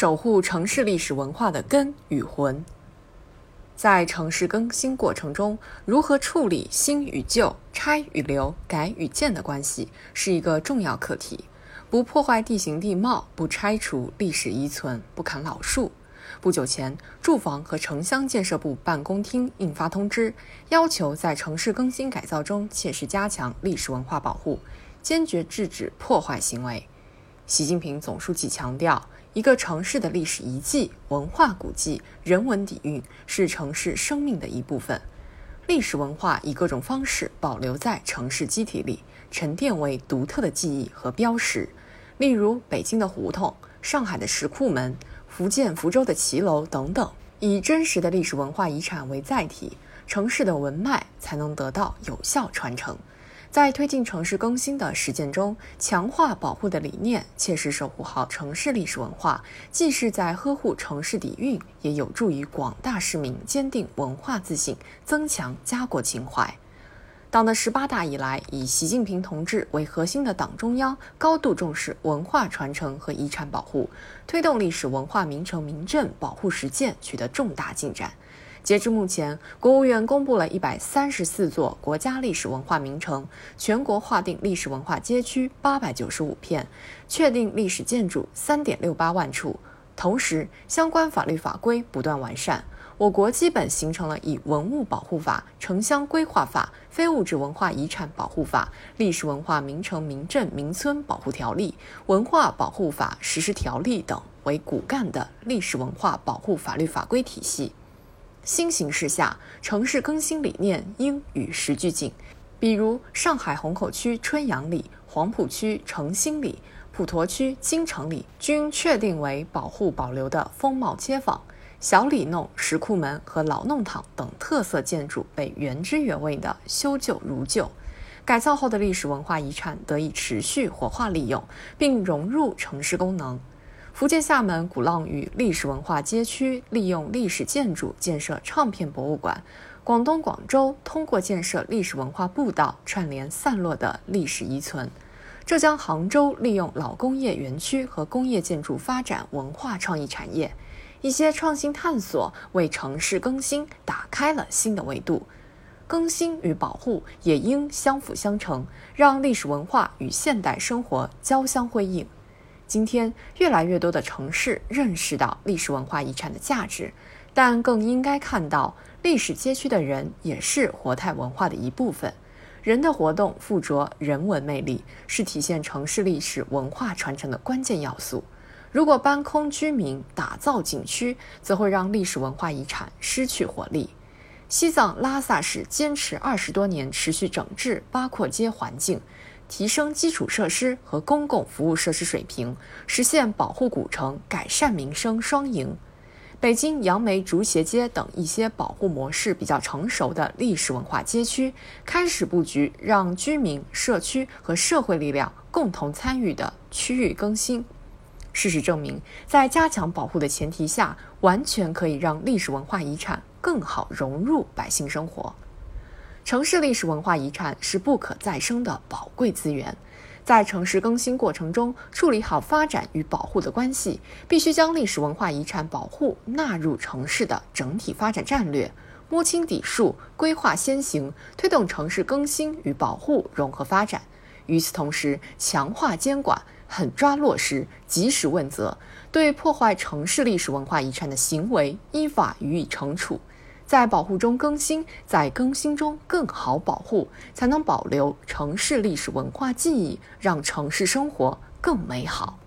守护城市历史文化的根与魂。在城市更新过程中，如何处理新与旧、拆与留、改与建的关系，是一个重要课题。不破坏地形地貌，不拆除历史遗存，不砍老树。不久前，住房和城乡建设部办公厅印发通知，要求在城市更新改造中切实加强历史文化保护，坚决制止破坏行为。习近平总书记强调。一个城市的历史遗迹、文化古迹、人文底蕴是城市生命的一部分。历史文化以各种方式保留在城市机体里，沉淀为独特的记忆和标识。例如，北京的胡同、上海的石库门、福建福州的骑楼等等，以真实的历史文化遗产为载体，城市的文脉才能得到有效传承。在推进城市更新的实践中，强化保护的理念，切实守护好城市历史文化，既是在呵护城市底蕴，也有助于广大市民坚定文化自信，增强家国情怀。党的十八大以来，以习近平同志为核心的党中央高度重视文化传承和遗产保护，推动历史文化名城名镇保护实践取得重大进展。截至目前，国务院公布了一百三十四座国家历史文化名城，全国划定历史文化街区八百九十五片，确定历史建筑三点六八万处。同时，相关法律法规不断完善，我国基本形成了以《文物保护法》《城乡规划法》《非物质文化遗产保护法》《历史文化名城名镇名村保护条例》《文化保护法实施条例》等为骨干的历史文化保护法律法规体系。新形势下，城市更新理念应与时俱进。比如，上海虹口区春阳里、黄浦区城兴里、普陀区金城里均确定为保护保留的风貌街坊。小里弄、石库门和老弄堂等特色建筑被原汁原味的修旧如旧，改造后的历史文化遗产得以持续活化利用，并融入城市功能。福建厦门鼓浪屿历史文化街区利用历史建筑建设唱片博物馆，广东广州通过建设历史文化步道串联散落的历史遗存，浙江杭州利用老工业园区和工业建筑发展文化创意产业，一些创新探索为城市更新打开了新的维度。更新与保护也应相辅相成，让历史文化与现代生活交相辉映。今天，越来越多的城市认识到历史文化遗产的价值，但更应该看到历史街区的人也是活态文化的一部分。人的活动附着人文魅力，是体现城市历史文化传承的关键要素。如果搬空居民，打造景区，则会让历史文化遗产失去活力。西藏拉萨市坚持二十多年，持续整治八廓街环境。提升基础设施和公共服务设施水平，实现保护古城、改善民生双赢。北京杨梅竹斜街等一些保护模式比较成熟的历史文化街区，开始布局让居民、社区和社会力量共同参与的区域更新。事实证明，在加强保护的前提下，完全可以让历史文化遗产更好融入百姓生活。城市历史文化遗产是不可再生的宝贵资源，在城市更新过程中处理好发展与保护的关系，必须将历史文化遗产保护纳入城市的整体发展战略，摸清底数，规划先行，推动城市更新与保护融合发展。与此同时，强化监管，狠抓落实，及时问责，对破坏城市历史文化遗产的行为依法予以惩处。在保护中更新，在更新中更好保护，才能保留城市历史文化记忆，让城市生活更美好。